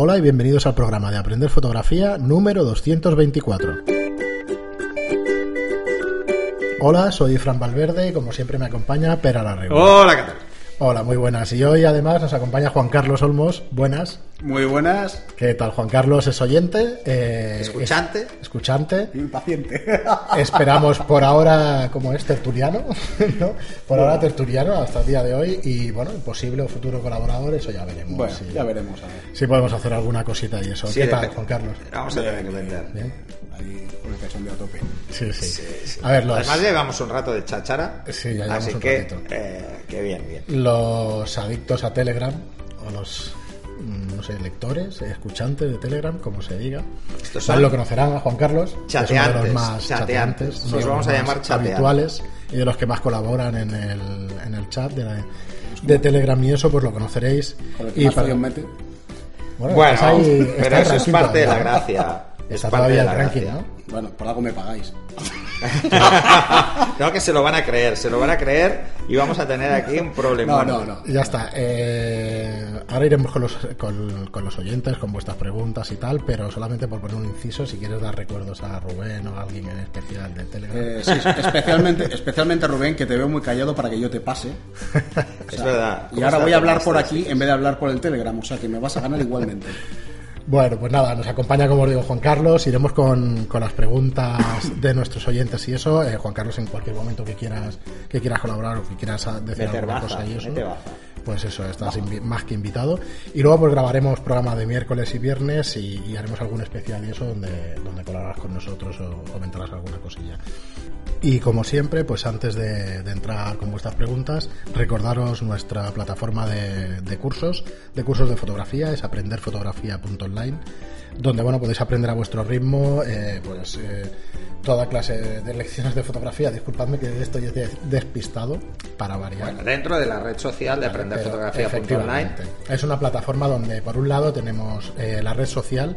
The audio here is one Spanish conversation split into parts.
Hola y bienvenidos al programa de Aprender Fotografía número 224. Hola, soy Fran Valverde y como siempre me acompaña Pera Larrego. Hola, ¿qué? Hola, muy buenas. Y hoy además nos acompaña Juan Carlos Olmos. Buenas. Muy buenas. ¿Qué tal? Juan Carlos es oyente. eh, Escuchante. es- escuchante. Impaciente. Esperamos por ahora, como es tertuliano, ¿no? Por ahora tertuliano hasta el día de hoy y bueno, posible o futuro colaborador, eso ya veremos. Bueno, si, ya veremos. A ver. si podemos hacer alguna cosita y eso. Sí, ¿Qué tal. Juan Carlos? Vamos a tener que vender. Bien. Ahí con el cachondeo a tope. Sí, sí. A ver, los, Además llevamos un rato de chachara. Sí, ya llevamos así un que, ratito. eh, que bien, bien. los adictos a Telegram o los mm, no sé, lectores, escuchantes de Telegram, como se diga. Estos son lo conocerán a Juan Carlos, que es uno de los chateantes, más chateantes. chateantes, Los los vamos a llamar chateantes. habituales y de los que más colaboran en el, en el chat de, la- de Telegram y eso, pues lo conoceréis. Con el que Y más para- mete. bueno, Bueno, ahí- pero eso es parte de la gracia. Es Está parte todavía de el la ranking. ¿no? Bueno, por algo me pagáis. no, que se lo van a creer, se lo van a creer y vamos a tener aquí un problema. No, no, no. Ya está. eh, ahora iremos con los, con, con los oyentes, con vuestras preguntas y tal, pero solamente por poner un inciso, si quieres dar recuerdos a Rubén o a alguien en especial del Telegram. Eh, sí, especialmente, especialmente Rubén, que te veo muy callado para que yo te pase. Es verdad. Y ¿Cómo ahora voy a hablar por aquí en vez de hablar por el Telegram, o sea que me vas a ganar igualmente. Bueno, pues nada, nos acompaña, como os digo, Juan Carlos. Iremos con, con las preguntas de nuestros oyentes y eso. Eh, Juan Carlos, en cualquier momento que quieras que quieras colaborar o que quieras decir alguna cosa y eso. Pues eso, estás más que invitado. Y luego pues grabaremos programa de miércoles y viernes y, y haremos algún especial y eso donde, donde colaborarás con nosotros o comentarás alguna cosilla. Y como siempre, pues antes de, de entrar con vuestras preguntas, recordaros nuestra plataforma de, de cursos, de cursos de fotografía, es aprenderfotografía.online, donde bueno podéis aprender a vuestro ritmo, eh, pues eh, toda clase de lecciones de fotografía. Disculpadme que estoy de- despistado para variar. Bueno, dentro de la red social de aprender Pero, fotografía.online. efectivamente. Es una plataforma donde, por un lado, tenemos eh, la red social.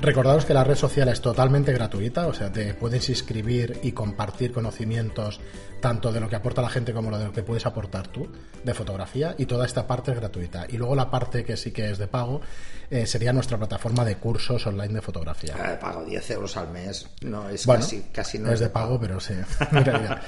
Recordaros que la red social es totalmente gratuita, o sea, te puedes inscribir y compartir conocimientos tanto de lo que aporta la gente como de lo que puedes aportar tú de fotografía y toda esta parte es gratuita. Y luego la parte que sí que es de pago eh, sería nuestra plataforma de cursos online de fotografía. Eh, pago 10 euros al mes. No, es Bueno, casi, casi no es de pago, pero sí. en realidad.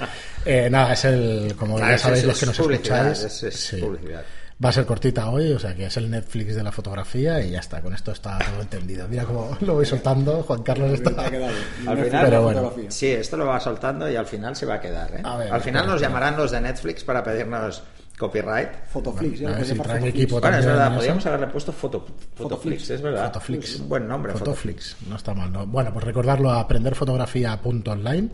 Eh, nada, es el, como Claro, ya es- sabéis es- los que es nos escucháis. es- es publicidad. Va a ser cortita hoy, o sea que es el Netflix de la fotografía y ya está, con esto está todo entendido. Mira cómo lo voy soltando, Juan Carlos está... Al final, pero bueno. Sí, esto lo va soltando y al final se va a quedar. ¿eh? A ver, al final nos llamarán los de Netflix para pedirnos copyright. Fotoflix, ya si traen Fotoflix. equipo Bueno, es verdad, podríamos haberle puesto foto, Fotoflix, es verdad. Fotoflix. Es un buen nombre, Fotoflix. Fotoflix, no está mal. ¿no? Bueno, pues recordarlo a aprenderfotografía.online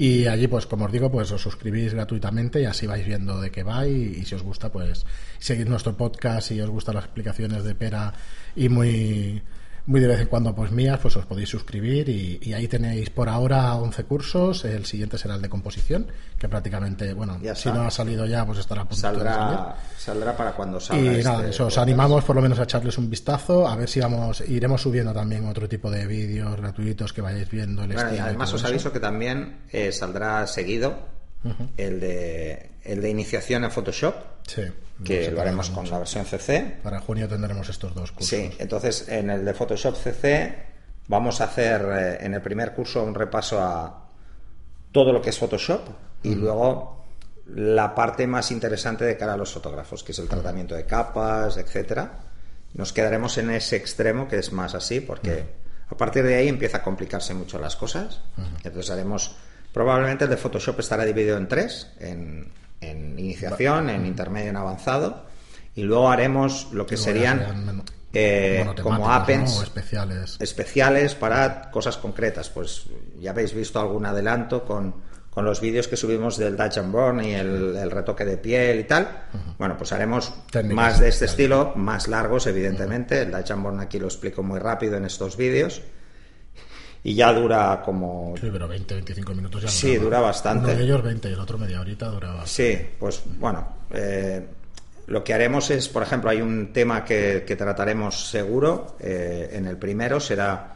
y allí, pues como os digo, pues os suscribís gratuitamente y así vais viendo de qué va y, si os gusta, pues seguid nuestro podcast si os gustan las explicaciones de Pera y muy muy de vez en cuando pues mías, pues os podéis suscribir y, y ahí tenéis por ahora 11 cursos, el siguiente será el de composición, que prácticamente, bueno, Ya si no ha salido ya, pues estará a punto de salir. Saldrá, saldrá para cuando salga. Y este nada, eso, os animamos por lo menos a echarles un vistazo, a ver si vamos, iremos subiendo también otro tipo de vídeos gratuitos que vayáis viendo el Bueno, y además os eso. aviso que también eh, saldrá seguido el, de, el de iniciación en Photoshop, Sí, que lo haremos con la versión CC. Para junio tendremos estos dos cursos. Sí, entonces en el de Photoshop CC vamos a hacer eh, en el primer curso un repaso a todo lo que es Photoshop y luego la parte más interesante de cara a los fotógrafos, que es el tratamiento de capas, etcétera. Nos quedaremos en ese extremo que es más así, porque a partir de ahí empieza a complicarse mucho las cosas. Entonces haremos probablemente el de Photoshop estará dividido en tres, en, en iniciación, en intermedio, en avanzado, y luego haremos lo que Luego serían eh, como ¿no? appends O especiales. especiales para cosas concretas. Pues ya habéis visto algún adelanto con, con los vídeos que subimos del Dutch and Burn y el, el retoque de piel y tal. Bueno, pues haremos Técnicas más de este estilo, más largos, evidentemente. El Dutch and Burn aquí lo explico muy rápido en estos vídeos. Y ya dura como Sí, pero 20, 25 minutos ya Sí, dura bastante. Uno de ellos 20 y el otro media horita duraba. Sí, pues bueno, eh, lo que haremos es, por ejemplo, hay un tema que, que trataremos seguro. eh, en el primero será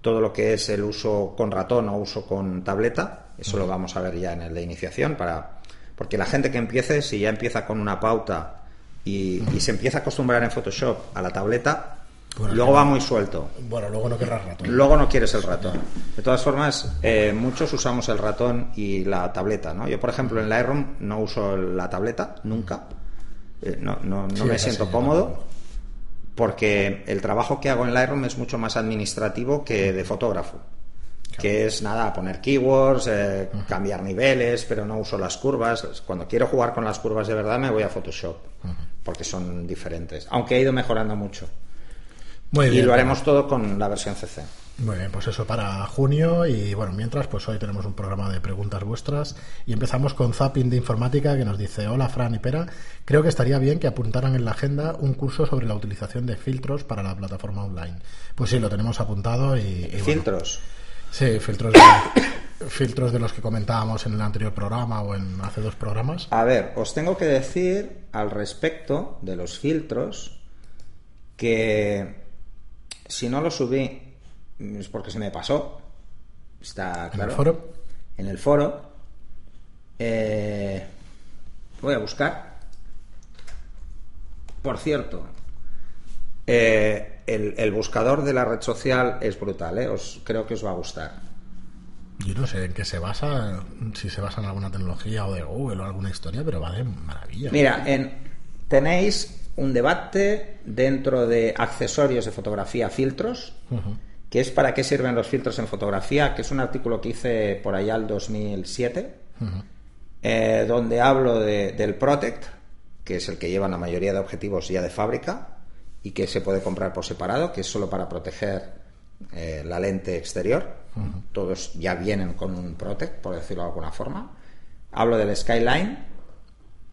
todo lo que es el uso con ratón o uso con tableta. Eso lo vamos a ver ya en el de iniciación para porque la gente que empiece, si ya empieza con una pauta y, y se empieza a acostumbrar en Photoshop a la tableta, Bueno, luego va muy suelto. Bueno, luego no querrás ratón. Luego no quieres el ratón. De todas formas, eh, muchos usamos el ratón y la tableta, ¿no? Yo, por ejemplo, en Lightroom no uso la tableta, nunca. Eh, no no, no Sí, me siento cómodo. Porque el trabajo que hago en Lightroom es mucho más administrativo que de fotógrafo. Que es nada, poner keywords, eh, cambiar niveles, pero no uso las curvas. Cuando quiero jugar con las curvas de verdad me voy a Photoshop, porque son diferentes. Aunque he ido mejorando mucho. Muy y lo haremos todo con la versión CC. Muy bien, pues eso para junio y bueno, mientras pues hoy tenemos un programa de preguntas vuestras y empezamos con Zapping de Informática que nos dice, hola Fran y Pera, creo que estaría bien que apuntaran en la agenda un curso sobre la utilización de filtros para la plataforma online. Pues sí, lo tenemos apuntado y... y bueno, Filtros. sí, filtros de, filtros de los que comentábamos en el anterior programa o en hace dos programas. A ver, os tengo que decir al respecto de los filtros que si no los subí es porque se me pasó. Está ¿En claro. el foro? En el foro. Eh, voy a buscar. Por cierto, eh, el, el buscador de la red social es brutal, ¿eh? Os, creo que os va a gustar. Yo no sé en qué se basa, si se basa en alguna tecnología o de Google o alguna historia, pero va de maravilla. Mira, en, tenéis un debate dentro de accesorios de fotografía, filtros, que es para qué sirven los filtros en fotografía, que es un artículo que hice por allá el 2007, Ujú. eh, donde hablo de- del Protect, que es el que llevan la mayoría de objetivos ya de fábrica y que se puede comprar por separado, que es solo para proteger eh, la lente exterior. Todos ya vienen con un Protect, por decirlo de alguna forma. Hablo del Skyline,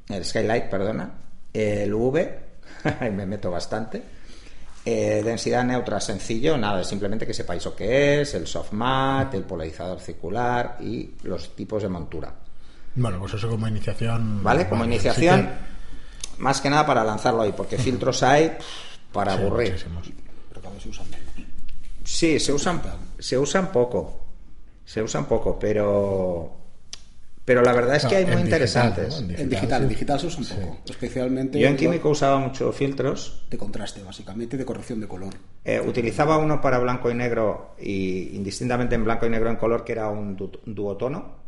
el Skylight, perdona, el V, me meto bastante. Eh, densidad neutra sencillo, nada, simplemente que sepáis lo que es, el soft mat, el polarizador circular y los tipos de montura. Bueno, pues eso como iniciación. ¿Vale? Como iniciación, que- más que nada para lanzarlo ahí, porque filtros hay para sí, aburrir. muchísimos. Pero cada vez se usan menos. Sí, se usan, se usan poco. Se usan poco, pero. Pero la verdad es que hay muy en digital, interesantes. ¿no? En En digital, sí. en digital se usa un poco. Especialmente Yo en lo- químico usaba mucho filtros. de contraste, básicamente, y de corrección de color. Eh, utilizaba uno para blanco y negro y indistintamente en blanco y negro en color que era un du- duotono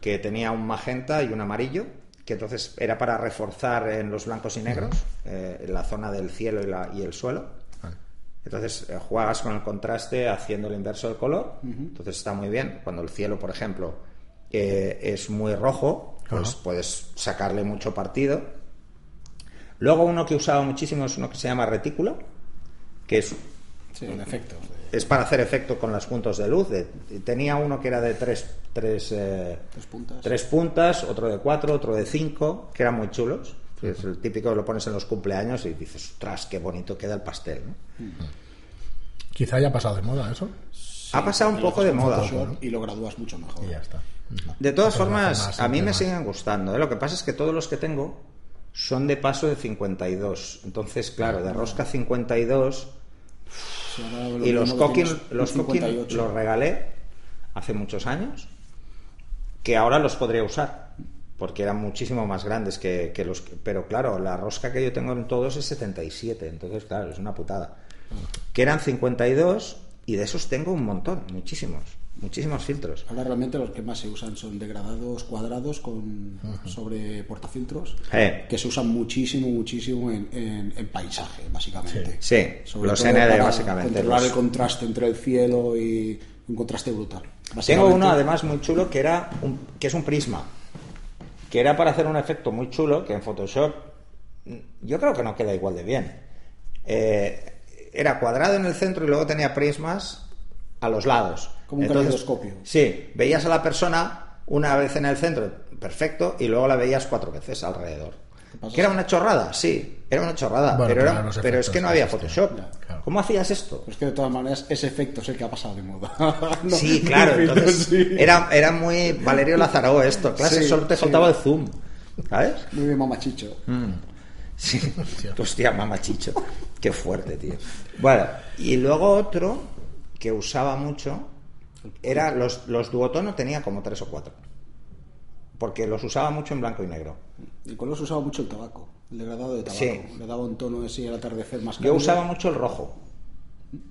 que tenía un magenta y un amarillo que entonces era para reforzar en los blancos y negros eh, en la zona del cielo y, la- y el suelo entonces eh, juegas con el contraste haciendo el inverso del color entonces está muy bien cuando el cielo por ejemplo eh, es muy rojo pues Ajá. puedes sacarle mucho partido luego uno que usaba muchísimo es uno que se llama retículo que es Sí, en efecto. es para hacer efecto con los puntos de luz. De- tenía uno que era de tres, tres, eh, Tres puntas. tres puntas, otro de cuatro, otro de cinco, que eran muy chulos. Es el típico que lo pones en los cumpleaños y dices, ostras, qué bonito queda el pastel. ¿no? Quizá haya pasado de moda eso. Ha pasado un poco de moda. Photoshop Y lo gradúas mucho mejor. Y ya está. De todas Pero formas, a mí me más. siguen gustando. ¿eh? Lo que pasa es que todos los que tengo son de paso de 52. Entonces, claro, de rosca 52 Si ahora lo Y los mismo Coquin, tienes un los Coquin 58. los regalé hace muchos años, que ahora los podría usar, porque eran muchísimo más grandes que, que los... que- pero claro, la rosca que yo tengo en todos es 77, entonces claro, es una putada. Que eran 52 y de esos tengo un montón, muchísimos, muchísimos filtros. Ahora realmente los que más se usan son degradados cuadrados con sobre portafiltros Eh. que se usan muchísimo, muchísimo en, en- en paisaje, básicamente. Sí, Sobre los ND básicamente. Controlar los- el contraste entre el cielo y un contraste brutal. Tengo uno además muy chulo que era un- que es un prisma, que era para hacer un efecto muy chulo que en Photoshop mm, yo creo que no queda igual de bien. Eh, era cuadrado en el centro y luego tenía prismas a los lados. Como un caleidoscopio. Sí, veías a la persona una vez en el centro, perfecto, y luego la veías cuatro veces alrededor. ¿Que era una chorrada? Sí, era una chorrada, Bueno, pero, era- pero es que no había existen. Photoshop. Ya, claro. ¿Cómo hacías esto? Pero es que de todas maneras ese efecto es el que ha pasado de moda. No, Sí, claro, entonces sí. era, era muy Valerio Lazaró esto, clase, Sí, solo te sí. faltaba el zoom, ¿sabes? Muy bien, mamachicho. Sí, hostia, mamachicho, qué fuerte, tío. Bueno, y luego otro que usaba mucho era los, los duotono tenía como tres o cuatro, porque los usaba mucho en blanco y negro. Y con los usaba mucho el tabaco. El degradado de tabaco. Sí. Le daba un tono así al atardecer más Yo cálido. usaba mucho el rojo,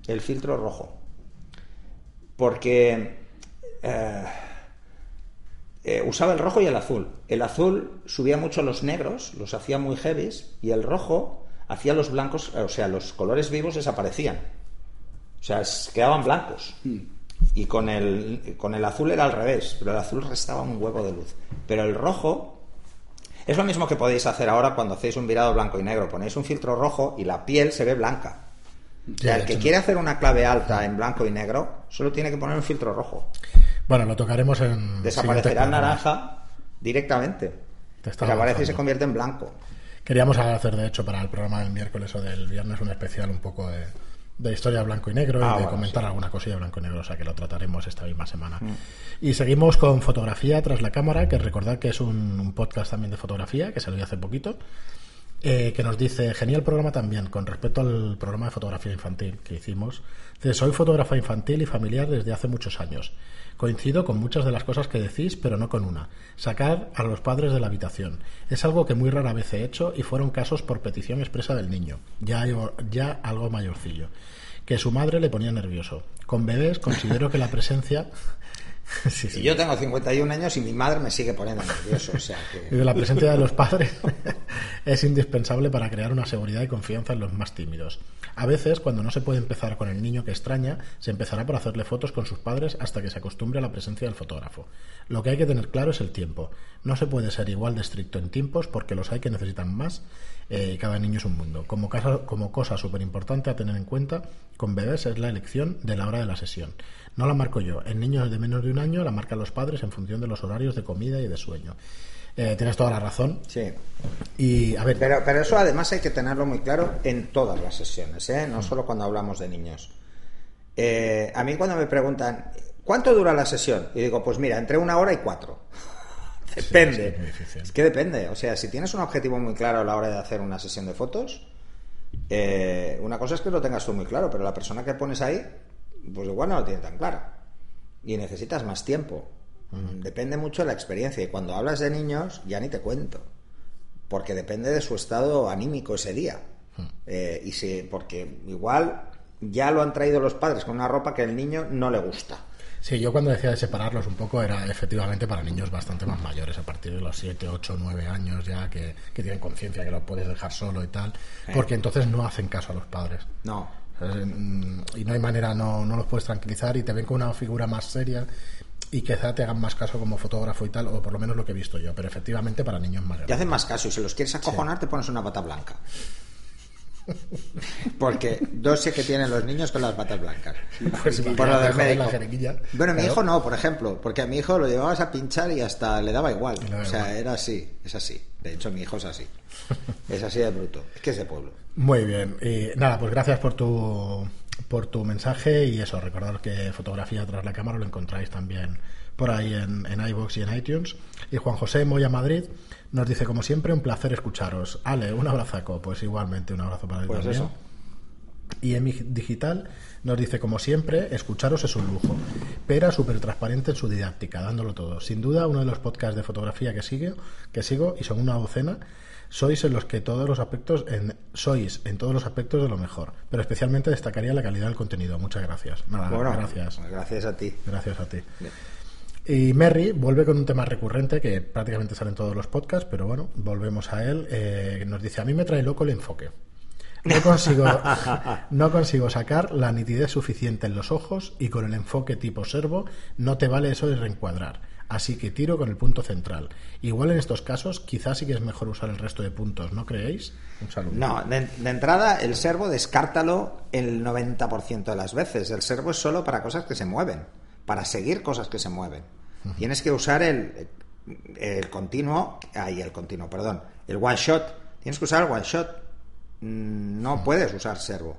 el filtro rojo, porque eh, eh, usaba el rojo y el azul. El azul subía mucho los negros, los hacía muy heavies, y el rojo hacía los blancos, eh, o sea, los colores vivos desaparecían. O sea, quedaban blancos. Y con el, con el azul era al revés, pero el azul restaba un huevo de luz. Pero el rojo es lo mismo que podéis hacer ahora cuando hacéis un virado blanco y negro. Ponéis un filtro rojo y la piel se ve blanca. O sea, el que quiere hacer una clave alta en blanco y negro solo tiene que poner un filtro rojo. Bueno, lo tocaremos en. Desaparecerá el naranja directamente. Desaparece y se convierte en blanco. Queríamos hacer, de hecho, para el programa del miércoles o del viernes un especial un poco de, de historia blanco y negro y Ah, de bueno, comentar sí. alguna cosilla blanco y negro, o sea que lo trataremos esta misma semana. Mm. Y seguimos con Fotografía tras la cámara, que recordad que es un, un podcast también de fotografía, que salió hace poquito, eh, que nos dice, genial programa también, con respecto al programa de fotografía infantil que hicimos. Soy fotógrafa infantil y familiar desde hace muchos años. Coincido con muchas de las cosas que decís, pero no con una. Sacar a los padres de la habitación. Es algo que muy rara vez he hecho y fueron casos por petición expresa del niño, ya, ya algo mayorcillo, que su madre le ponía nervioso. Con bebés considero que la presencia... sí, sí. Y yo tengo 51 años y mi madre me sigue poniendo nervioso. O sea Y que... de la presencia de los padres es indispensable para crear una seguridad y confianza en los más tímidos. A veces, cuando no se puede empezar con el niño que extraña, se empezará por hacerle fotos con sus padres hasta que se acostumbre a la presencia del fotógrafo. Lo que hay que tener claro es el tiempo. No se puede ser igual de estricto en tiempos porque los hay que necesitan más eh, y cada niño es un mundo. Como, casa- como cosa súper importante a tener en cuenta con bebés es la elección de la hora de la sesión. No la marco yo. En niños de menos de un año la marcan los padres en función de los horarios de comida y de sueño. Eh, tienes toda la razón. Sí. Y a ver, Pero, pero eso además hay que tenerlo muy claro en todas las sesiones, ¿eh? no solo cuando hablamos de niños. Eh, a mí cuando me preguntan, ¿cuánto dura la sesión? Y digo, pues mira, entre una hora y cuatro. depende. es que depende. O sea, si tienes un objetivo muy claro a la hora de hacer una sesión de fotos, eh, una cosa es que lo tengas tú muy claro, pero la persona que pones ahí, pues igual no lo tiene tan claro. Y necesitas más tiempo. Depende mucho de la experiencia. Y cuando hablas de niños, ya ni te cuento porque depende de su estado anímico ese día. Eh, y si, porque igual ya lo han traído los padres con una ropa que al niño no le gusta. sí, yo cuando decía de separarlos un poco era efectivamente para niños bastante más mayores, a partir de los 7, 8, 9 años ya, que, que tienen conciencia que lo puedes dejar solo y tal, porque entonces no hacen caso a los padres. No. Mm, Y no hay manera, no, no los puedes tranquilizar y te ven como una figura más seria y quizá te hagan más caso como fotógrafo y tal, o por lo menos lo que he visto yo, pero efectivamente para niños más Te grandes. hacen más caso y si los quieres acojonar te pones una bata blanca. Porque dos sé que tienen los niños con las batas blancas. Pues por lo del médico. la. Bueno, mi hijo no, por ejemplo, porque a mi hijo lo llevabas a pinchar y hasta le daba igual. O sea, igual. era así, es así. De hecho, mi hijo es así. Es así de bruto. Es que es de pueblo. Muy bien. Y nada, pues gracias por tu, por tu mensaje y eso, recordad que fotografía tras la cámara lo encontráis también por ahí en, en iVoox y en iTunes. Y Juan José Moya Madrid nos dice, como siempre, un placer escucharos. Ale, un abrazaco. Pues igualmente un abrazo para ti Pues también. eso. Y Emi Digital nos dice, como siempre, escucharos es un lujo. Pera súper transparente en su didáctica, dándolo todo. Sin duda, uno de los podcasts de fotografía que, sigue, que sigo, y son una docena, sois en los que todos los aspectos, en, sois en todos los aspectos de lo mejor. Pero especialmente destacaría la calidad del contenido. Muchas gracias. Nada, Bueno, gracias. pues gracias a ti. Gracias a ti. Y Merry vuelve con un tema recurrente que prácticamente sale en todos los podcasts, pero bueno, volvemos a él. Eh, nos dice, a mí me trae loco el enfoque. No consigo, no consigo sacar la nitidez suficiente en los ojos y con el enfoque tipo servo no te vale eso de reencuadrar. Así que tiro con el punto central. Igual en estos casos quizás sí que es mejor usar el resto de puntos, ¿no creéis? Un saludo. No, de, de entrada el servo descártalo el 90% de las veces. El servo es solo para cosas que se mueven, para seguir cosas que se mueven. Tienes que usar el, el continuo, ahí el continuo, perdón, el one shot. Tienes que usar el one shot. Mm, No puedes usar servo.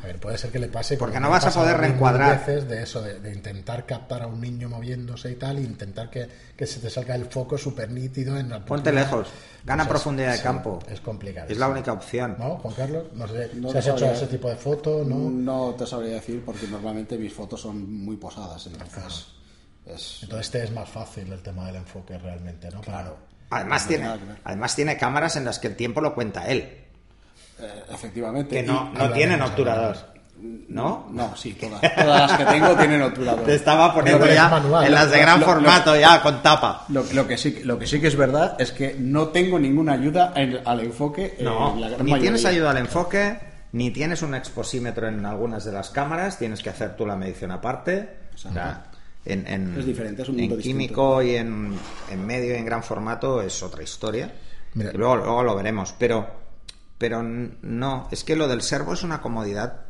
A ver, puede ser que le pase. Porque no vas a poder reencuadrar. veces de eso, de, de intentar captar a un niño moviéndose y tal, e intentar que, que se te salga el foco súper nítido en la Ponte oportunidad. lejos, gana es- profundidad de sí, campo. Es complicado. Es la única opción. ¿No, Juan Carlos? No sé No si te has hecho ese tipo de foto, ¿no? No te sabría decir porque normalmente mis fotos son muy posadas, entonces es Entonces este es más fácil el tema del enfoque realmente, ¿no? Claro. Además No tiene, además tiene cámaras en las que el tiempo lo cuenta él, Eh, efectivamente. que no, no tienen obturador. ¿No? No, sí, todas, todas las que tengo tienen obturador. Te estaba poniendo es ya manual. en las de gran lo- formato, ya con tapa. Lo, lo que sí, lo que sí que es verdad es que no tengo ninguna ayuda en- al enfoque. eh, No, la gran ni mayoría. tienes ayuda al enfoque, ni tienes un exposímetro en algunas de las cámaras, tienes que hacer tú la medición aparte. O sea, en, en- Es diferente, es un en mundo distinto. químico y en, en medio y en gran formato es otra historia. Mira. Y luego, luego lo veremos. Pero, pero no, es que lo del servo es una comodidad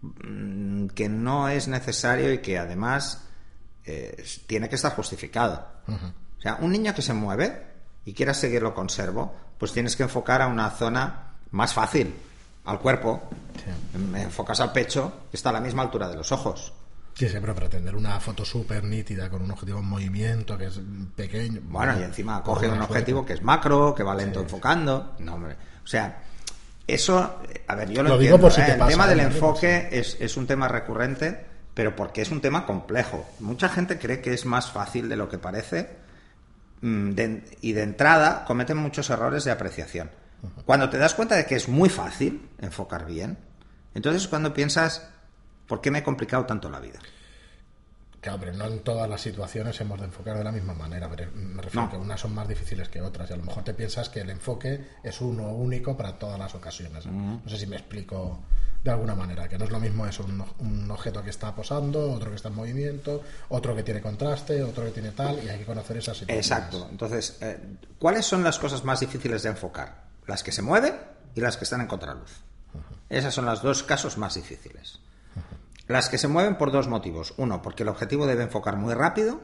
mm, que no es necesario y que además eh, tiene que estar justificado. O sea, un niño que se mueve y quieras seguirlo con servo, pues tienes que enfocar a una zona más fácil, al cuerpo. Me enfocas al pecho, que está a la misma altura de los ojos. Sí, siempre pretender una foto súper nítida con un objetivo en movimiento que es pequeño. Bueno, y encima coge un objetivo que es macro, que va lento enfocando. No, hombre. O sea, eso, eh, a ver, yo lo, Lo digo entiendo. por si ¿eh? te El tema del ¿eh? enfoque es, es un tema recurrente, pero porque es un tema complejo. Mucha gente cree que es más fácil de lo que parece mm, de- y de entrada cometen muchos errores de apreciación. Cuando te das cuenta de que es muy fácil enfocar bien, entonces cuando piensas, ¿por qué me he complicado tanto la vida? Claro, pero no en todas las situaciones hemos de enfocar de la misma manera. pero Me refiero No. a que unas son más difíciles que otras y a lo mejor te piensas que el enfoque es uno único para todas las ocasiones. No sé si me explico de alguna manera, que no es lo mismo eso, un, un objeto que está posando, otro que está en movimiento, otro que tiene contraste, otro que tiene tal, y hay que conocer esas situaciones. Exacto. Entonces, eh, ¿cuáles son las cosas más difíciles de enfocar? Las que se mueven y las que están en contraluz. Esas son los dos casos más difíciles. Las que se mueven por dos motivos. Uno, porque el objetivo debe enfocar muy rápido.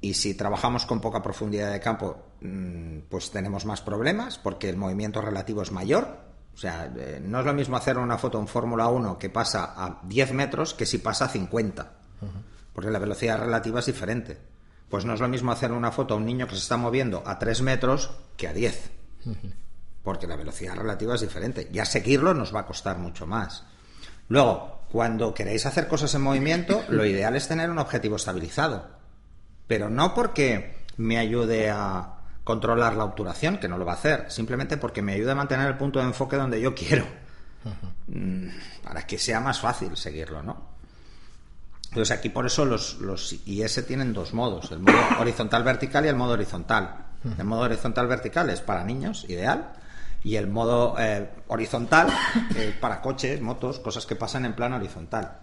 Y si trabajamos con poca profundidad de campo, mm, pues tenemos más problemas porque el movimiento relativo es mayor. O sea, eh, no es lo mismo hacer una foto en Fórmula 1 que pasa a 10 metros que si pasa a 50. Porque la velocidad relativa es diferente. Pues no es lo mismo hacer una foto a un niño que se está moviendo a 3 metros que a 10. Porque la velocidad relativa es diferente. Ya seguirlo nos va a costar mucho más. Luego, cuando queréis hacer cosas en movimiento, lo ideal es tener un objetivo estabilizado. Pero no porque me ayude a controlar la obturación, que no lo va a hacer, simplemente porque me ayude a mantener el punto de enfoque donde yo quiero. Mm, Para que sea más fácil seguirlo, ¿no? Entonces aquí por eso los, los IS tienen dos modos, el modo horizontal vertical y el modo horizontal. El modo horizontal vertical es para niños, ideal, y el modo eh, horizontal eh, para coches, motos, cosas que pasan en plano horizontal.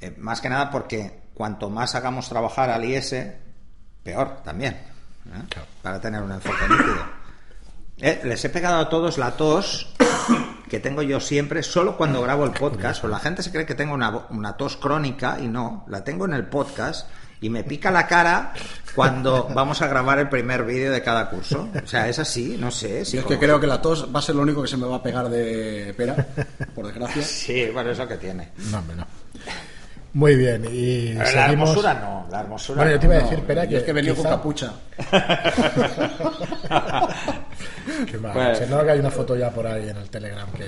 Eh, más que nada porque cuanto más hagamos trabajar al IS, peor también. Claro. para tener un enfoque nítido. Les he pegado a todos la tos que tengo yo siempre solo cuando grabo el podcast. O la gente se cree que tengo una, una tos crónica y no, la tengo en el podcast y me pica la cara cuando vamos a grabar el primer vídeo de cada curso. O sea, es así, no sé. Yo es que creo que la tos va a ser lo único que se me va a pegar de pera, por desgracia. Sí, bueno, eso que tiene. No, hombre, no. Muy bien, y Pero la seguimos... hermosura no, la hermosura Bueno, yo no. te iba a No, decir, espera, yo que es que venido quizá- con capucha. Qué mal. Bueno. Se nota que hay una foto ya por ahí en el Telegram que,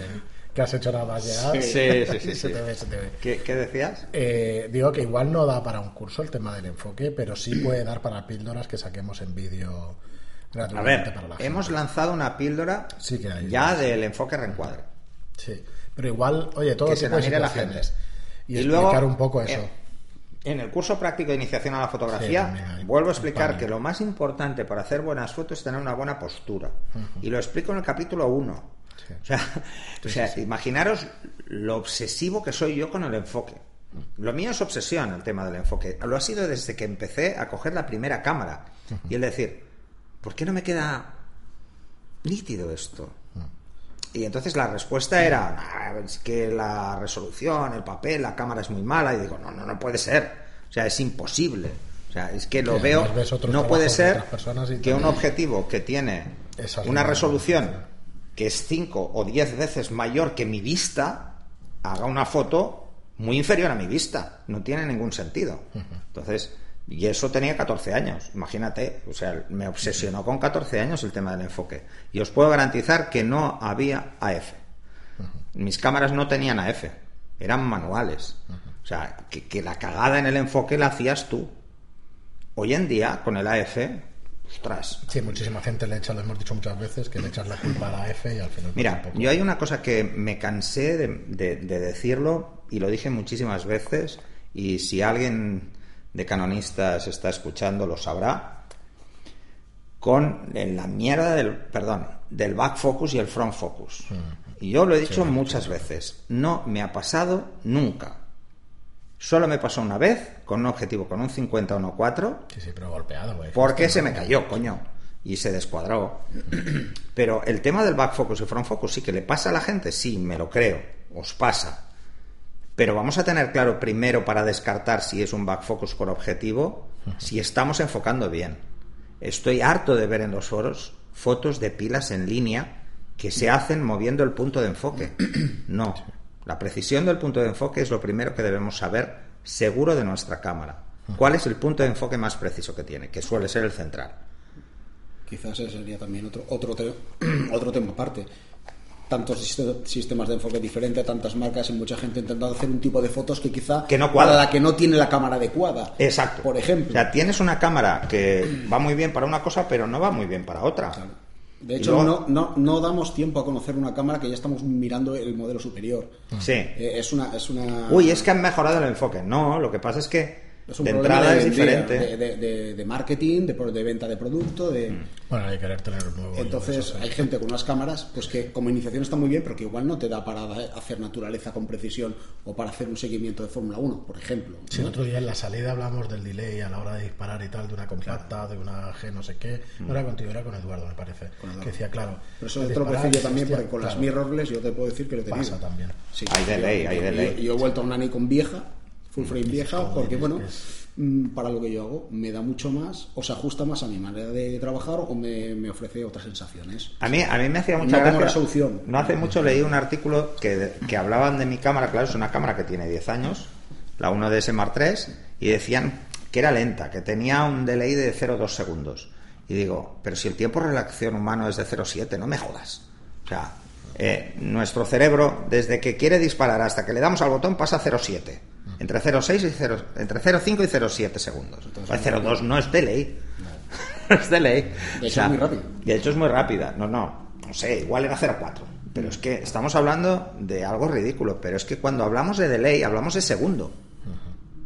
que has hecho nada más llegar. Sí, sí, sí. se sí. te ve, se te ve. ¿Qué, qué decías? Eh, digo que igual no da para un curso el tema del enfoque, pero sí puede dar para píldoras que saquemos en vídeo A gratuitamente ver, para la gente. hemos lanzado una píldora Sí que hay. ya del enfoque reencuadre. Sí, pero igual, oye, todo Que se tipo la de mire la gente. Y, explicar un poco eso. eh, En el curso práctico de iniciación a la fotografía, Sí, vuelvo a explicar que lo más importante para hacer buenas fotos es tener una buena postura. Y lo explico en el capítulo 1. Sí. O sea, o sea, imaginaros lo obsesivo que soy yo con el enfoque. Lo mío es obsesión el tema del enfoque. Lo ha sido desde que empecé a coger la primera cámara. Y el decir, ¿por qué no me queda nítido esto? Y entonces la respuesta era, "Ah, es que la resolución, el papel, la cámara es muy mala. Y digo, no, no, no puede ser. O sea, es imposible. O sea, es que lo veo. No puede ser que un objetivo que tiene una resolución que es 5 o 10 veces mayor que mi vista, haga una foto muy inferior a mi vista. No tiene ningún sentido. Entonces, y eso tenía 14 años, imagínate. O sea, me obsesionó con 14 años el tema del enfoque. Y os puedo garantizar que no había AF. Mis cámaras no tenían AF, eran manuales. O sea, que, que la cagada en el enfoque la hacías tú. Hoy en día, con el AF, ostras. Sí, muchísima gente le echa, lo hemos dicho muchas veces, que le echas la culpa a la F y al final... Mira, tampoco. yo hay una cosa que me cansé de, de- de decirlo y lo dije muchísimas veces y si alguien de canonistas está escuchando lo sabrá. Con la mierda del perdón del back focus y el front focus. Y yo lo he dicho muchas veces. No me ha pasado nunca solo me pasó una vez con un objetivo con un 50 1.4 Sí, sí, pero golpeado, güey. porque se me cayó, coño. Y se descuadró. Pero el tema del back focus y front focus sí que le pasa a la gente, sí, me lo creo, os pasa. Pero vamos a tener claro primero para descartar si es un back focus por objetivo, si estamos enfocando bien. Estoy harto de ver en los foros fotos de pilas en línea que se hacen moviendo el punto de enfoque. No. La precisión del punto de enfoque es lo primero que debemos saber seguro de nuestra cámara. ¿Cuál es el punto de enfoque más preciso que tiene? Que suele ser el central. Quizás ese sería también otro, otro, te- otro tema aparte. Tantos sist- sistemas de enfoque diferentes, tantas marcas y mucha gente intentando hacer un tipo de fotos que quizá Que no cuadra. para la que no tiene la cámara adecuada. Exacto. Por ejemplo. O sea, tienes una cámara que va muy bien para una cosa, pero no va muy bien para otra. De hecho, luego- no, no, no damos tiempo a conocer una cámara que ya estamos mirando el modelo superior. Sí. Eh, es una, es una. Uy, es que han mejorado el enfoque. No, lo que pasa es que es un de problema entrada de, es diferente. De, de- de- de marketing, de, venta de producto, de. Bueno, hay que querer tener un nuevo... Entonces eso, sí. hay gente con unas cámaras pues que como iniciación está muy bien, pero que igual no te da para hacer naturaleza con precisión o para hacer un seguimiento de Fórmula 1, por ejemplo. Sí, el otro día en la salida hablamos del delay a la hora de disparar y tal, de una compacta, de una G no sé qué. No era contigo, era con Eduardo, me parece. Que decía, claro. Pero eso decir yo también, hostia, porque con las claro, mirrorless yo te puedo decir que lo he tenido. Pasa también. Sí. Hay delay, Yo- hay yo- delay. Yo, yo he vuelto a una Nikon vieja, full frame vieja, porque bueno, mm, para lo que yo hago me da mucho más, o se ajusta más a mi manera de trabajar o me, me ofrece otras sensaciones. A mí, a mí me hacía mucha No tengo gracia. resolución. No hace mucho leí un artículo que, que hablaban de mi cámara. Claro, es una cámara que tiene 10 años, la 1DS Mark III, y decían que era lenta, que tenía un delay de 0,2 segundos. Y digo, pero si el tiempo de reacción humano es de 0,7, no me jodas. O sea, eh, nuestro cerebro, desde que quiere disparar hasta que le damos al botón, pasa a 0,7. Entre 0,6 y 0, entre 0,5 y 0,7 segundos. Sea, 0,2 no es delay. No es delay. De hecho, es muy rápido. De hecho, es muy rápida. No, no. No sé, igual era 0,4. Pero es que estamos hablando de algo ridículo. Pero es que cuando hablamos de delay, hablamos de segundo.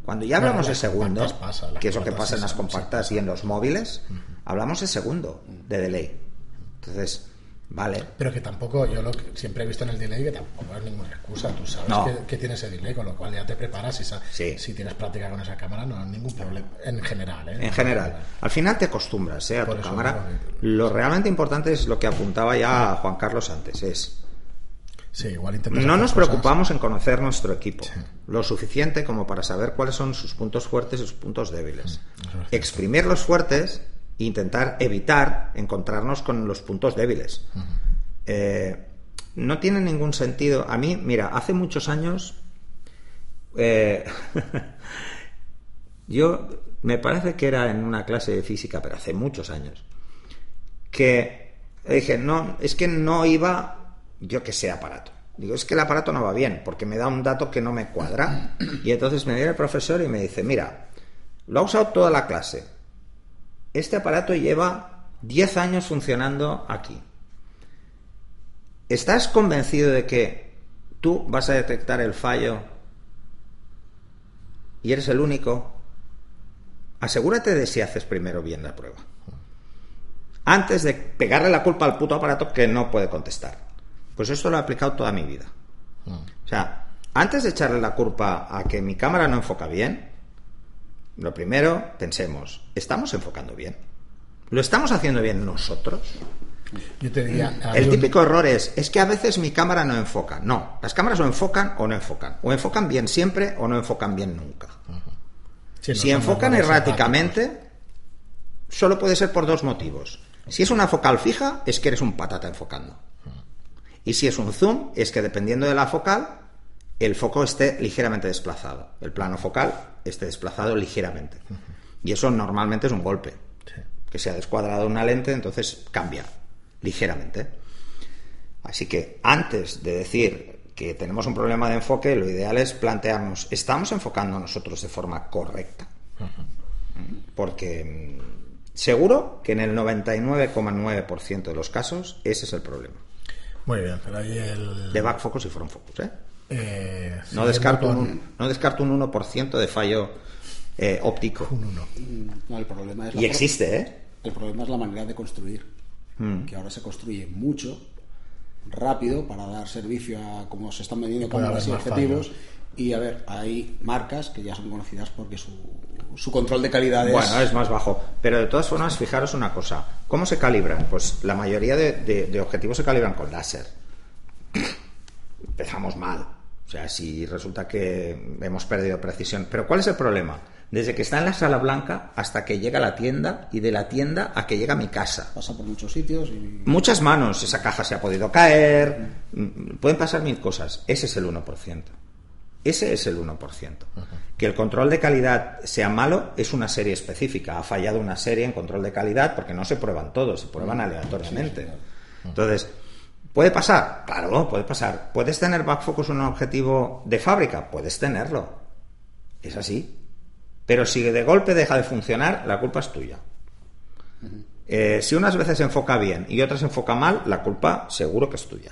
Cuando ya hablamos de segundo, pasa, que es lo que pasa en las compactas y en los móviles, hablamos de segundo de delay. Entonces, vale. Pero que tampoco, yo lo que siempre he visto en el delay que tampoco es ninguna excusa. Tú sabes No. que, que tiene ese delay, con lo cual ya te preparas y sa- Sí. si tienes práctica con esa cámara no hay ningún problema. En general, ¿eh? En general, al final te acostumbras ¿eh? a Por tu cámara. que- Lo realmente importante es lo que apuntaba ya Juan Carlos antes, es Sí, igual no nos cosas- preocupamos en conocer nuestro equipo lo suficiente como para saber cuáles son sus puntos fuertes y sus puntos débiles. Es. Exprimir los fuertes e intentar evitar encontrarnos con los puntos débiles. Eh, no tiene ningún sentido. A mí, mira, hace muchos años eh, yo me parece que era en una clase de física, pero hace muchos años, que dije, no, es que no iba yo que sé aparato. Digo, es que el aparato no va bien, porque me da un dato que no me cuadra. Y entonces me viene el profesor y me dice, mira, lo ha usado toda la clase. Este aparato lleva 10 años funcionando aquí. ¿Estás convencido de que tú vas a detectar el fallo y eres el único? Asegúrate de si haces primero bien la prueba. Antes de pegarle la culpa al puto aparato que no puede contestar. Pues esto lo he aplicado toda mi vida. O sea, antes de echarle la culpa a que mi cámara no enfoca bien, lo primero, pensemos, ¿estamos enfocando bien? ¿Lo estamos haciendo bien nosotros? Yo te diría, El un- típico error es, es que a veces mi cámara no enfoca. No, las cámaras o enfocan o no enfocan. O enfocan bien siempre o no enfocan bien nunca. No Si enfocan erráticamente, solo puede ser por dos motivos. Si es una focal fija, es que eres un patata enfocando. Y si es un zoom, es que dependiendo de la focal, el foco esté ligeramente desplazado. El plano focal esté desplazado ligeramente. Y eso normalmente es un golpe. Sí. Que se ha descuadrado una lente, entonces cambia ligeramente. Así que antes de decir que tenemos un problema de enfoque, lo ideal es plantearnos, ¿estamos enfocando nosotros de forma correcta? Porque mm, Seguro que en el 99,9% de los casos ese es el problema. Muy bien, pero ahí el... De back focus y front focus, ¿eh? Eh, No descarto, un, no descarto un 1% de fallo eh, óptico. un uno. Mm, No, el problema es la Y for- existe, ¿eh? El problema es la manera de construir. Mm. Que ahora se construye mucho, rápido, para dar servicio a cómo se están puede cámaras y objetivos. Y a ver, hay marcas que ya son conocidas porque su, su control de calidad es. Bueno, es más bajo. Pero de todas formas, fijaros una cosa. ¿Cómo se calibran? Pues la mayoría de, de- de objetivos se calibran con láser. Empezamos mal. O sea, si resulta que hemos perdido precisión. Pero ¿cuál es el problema? Desde que está en la sala blanca hasta que llega a la tienda y de la tienda a que llega a mi casa. Pasa por muchos sitios y. Muchas manos, esa caja se ha podido caer, mm, pueden pasar mil cosas. Ese es el 1%. Ese es el 1%. Que el control de calidad sea malo es una serie específica. Ha fallado una serie en control de calidad porque no se prueban todos, se prueban aleatoriamente. Entonces, ¿puede pasar? Claro, puede pasar. ¿Puedes tener back focus en un objetivo de fábrica? Puedes tenerlo. Es así. Pero si de golpe deja de funcionar, la culpa es tuya. Eh, si unas veces enfoca bien y otras enfoca mal, la culpa seguro que es tuya.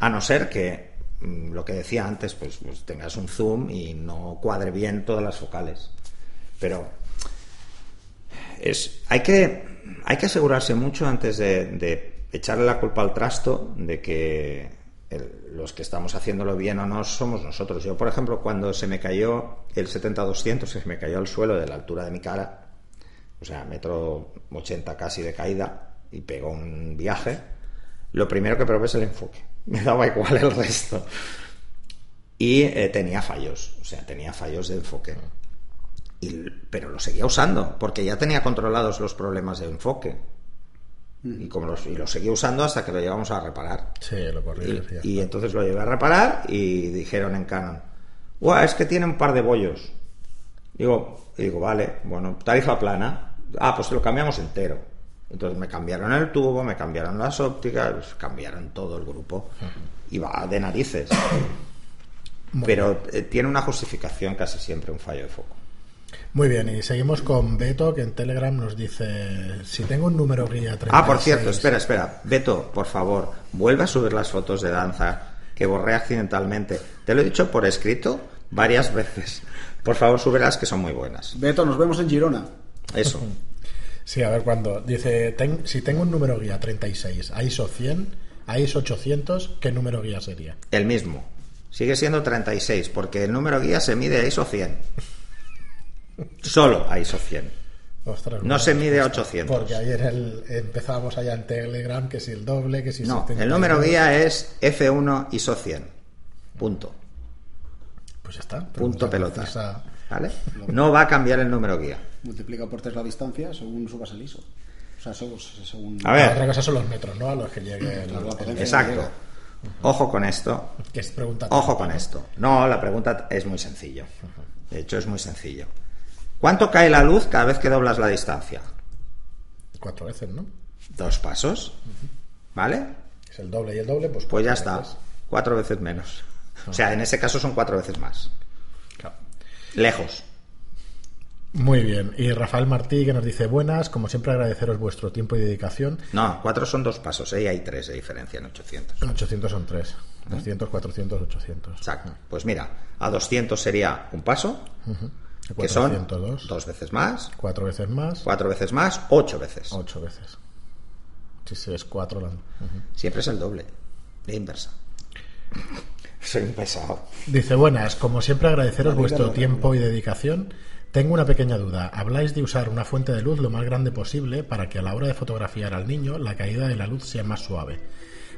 A no ser que, mm, lo que decía antes, pues, pues tengas un zoom y no cuadre bien todas las focales. Pero es, hay, que, hay que asegurarse mucho antes de, de echarle la culpa al trasto de que los que estamos haciéndolo bien o no somos nosotros. Yo, por ejemplo, cuando se me cayó el 70-200, se me cayó al suelo de la altura de mi cara, o sea, metro 80 casi de caída y pegó un viaje, lo primero que probé es el enfoque. Me daba igual el resto. Y eh, tenía fallos, o sea, tenía fallos de enfoque. Y- pero lo seguía usando, porque ya tenía controlados los problemas de enfoque. Y, como los, y lo seguía usando hasta que lo llevamos a reparar. Sí, lo corriges y entonces lo llevé a reparar y dijeron en Canon, "Buah, es que tiene un par de bollos. Digo, digo, vale, bueno, tarifa plana. Ah, pues lo cambiamos entero. Entonces me cambiaron el tubo, me cambiaron las ópticas, cambiaron todo el grupo. Y va de narices. Pero eh, tiene una justificación casi siempre un fallo de foco. Muy bien, y seguimos con Beto, que en Telegram nos dice, si tengo un número guía 36... Ah, por cierto, espera, espera. Beto, por favor, vuelve a subir las fotos de danza que borré accidentalmente. Te lo he dicho por escrito varias veces. Por favor, súbelas que son muy buenas. Beto, nos vemos en Girona. Eso. Sí, a ver cuándo. Dice, "Ten- si tengo un número guía 36, a ISO 100, a ISO 800, ¿qué número guía sería? El mismo. Sigue siendo 36, porque el número guía se mide a ISO 100. Solo a ISO 100. Ostras, No bueno, se mide a justo, 800. Porque ayer el- empezábamos allá en Telegram, que si el doble, que si No, 72. el número guía es F1 ISO 100. Punto. Pues ya está. Punto pelota. ¿Vale? No va a cambiar el número guía. Multiplica por tres la distancia según subas el ISO. O sea, según. según A ver. Otra cosa son los metros, ¿no? A los que llegue la potencia Exacto. Ojo con esto. que es pregunta Ojo con esto. No, la pregunta es muy sencillo. De hecho, es muy sencillo. ¿Cuánto cae la luz cada vez que doblas la distancia? Cuatro veces, ¿no? Dos pasos. ¿Vale? Es el doble y el doble, pues Pues ya está. Cuatro veces menos. O sea, en ese caso son cuatro veces más. Claro. Lejos. Muy bien. Y Rafael Martí que nos dice buenas, como siempre agradeceros vuestro tiempo y dedicación. No, cuatro son dos pasos, ¿eh? Y hay tres de diferencia en 800. En 800 son tres. 200, 400, 800. Exacto. Pues mira, a 200 sería un paso, que son 402, dos veces más, cuatro veces más, cuatro veces más, ocho veces. ocho veces. Sí, sí, es cuatro. la-. Siempre es el doble, de inversa. Soy un pesado. Dice, buenas, como siempre agradeceros La vuestro tiempo y dedicación. Tengo una pequeña duda. Habláis de usar una fuente de luz lo más grande posible para que a la hora de fotografiar al niño la caída de la luz sea más suave.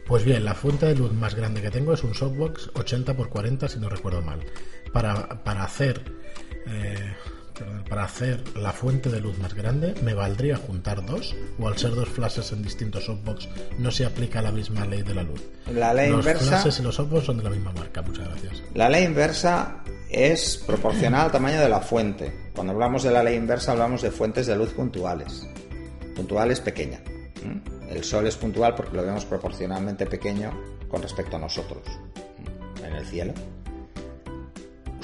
Pues bien, la fuente de luz más grande que tengo es un softbox 80 x 40 si no recuerdo mal. Para, para hacer eh, perdón, para hacer la fuente de luz más grande me valdría juntar dos o al ser dos flashes en distintos softbox no se aplica la misma ley de la luz. La ley los inversa. flashes y los softbox son de la misma marca. Muchas gracias. La ley inversa es proporcional al tamaño de la fuente. Cuando hablamos de la ley inversa hablamos de fuentes de luz puntuales. Puntual es pequeña. El sol es puntual porque lo vemos proporcionalmente pequeño con respecto a nosotros en el cielo.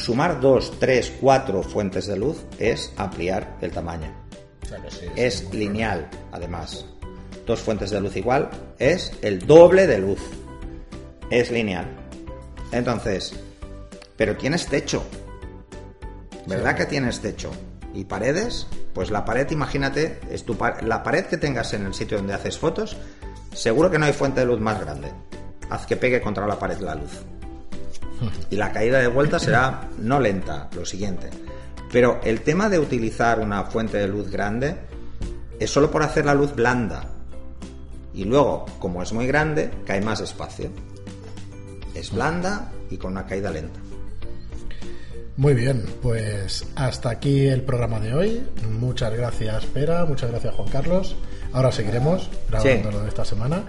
Sumar dos, tres, cuatro fuentes de luz es ampliar el tamaño. sí, es lineal, además. Dos fuentes de luz igual es el doble de luz. Es lineal. Entonces, pero tienes techo. ¿Verdad que tienes techo? ¿Y paredes? Pues la pared, imagínate, es tu pa- la pared que tengas en el sitio donde haces fotos, seguro que no hay fuente de luz más grande. Haz que pegue contra la pared la luz. Y la caída de vuelta será no lenta, lo siguiente. Pero el tema de utilizar una fuente de luz grande es solo por hacer la luz blanda. Y luego, como es muy grande, cae más espacio. Es blanda y con una caída lenta. Muy bien, pues hasta aquí el programa de hoy. Muchas gracias, Pera, muchas gracias, Juan Carlos. Ahora seguiremos grabando Sí. lo de esta semana.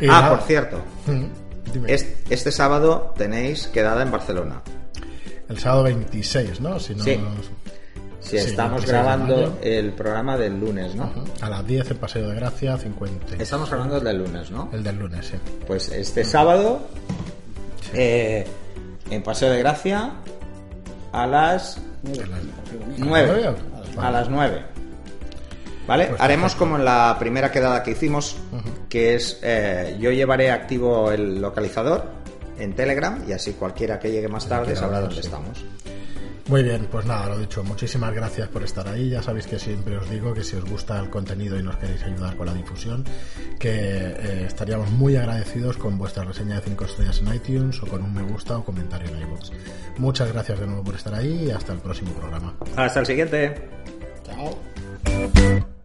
Y ah, nada, por cierto, mm, dime. este sábado tenéis quedada en Barcelona. El sábado 26, ¿no? Si no Sí. estamos 26 de grabando el programa del lunes, ¿no? A las 10 en Paseo de Gracia, 50. Estamos grabando el del lunes, ¿no? El del lunes, sí. Pues este sábado, eh, en Paseo de Gracia, a las A las- 9. Vale. A las 9. ¿Vale? Pues Haremos perfecto. como en la primera quedada que hicimos, que es eh, yo llevaré activo el localizador en Telegram y así cualquiera que llegue más tarde sabrá dónde sí. estamos. Muy bien, pues nada, lo dicho, muchísimas gracias por estar ahí. Ya sabéis que siempre os digo que si os gusta el contenido y nos queréis ayudar con la difusión, que eh, estaríamos muy agradecidos con vuestra reseña de 5 estrellas en iTunes o con un me gusta o comentario en iVoox. Muchas gracias de nuevo por estar ahí y hasta el próximo programa. Hasta el siguiente. Chao.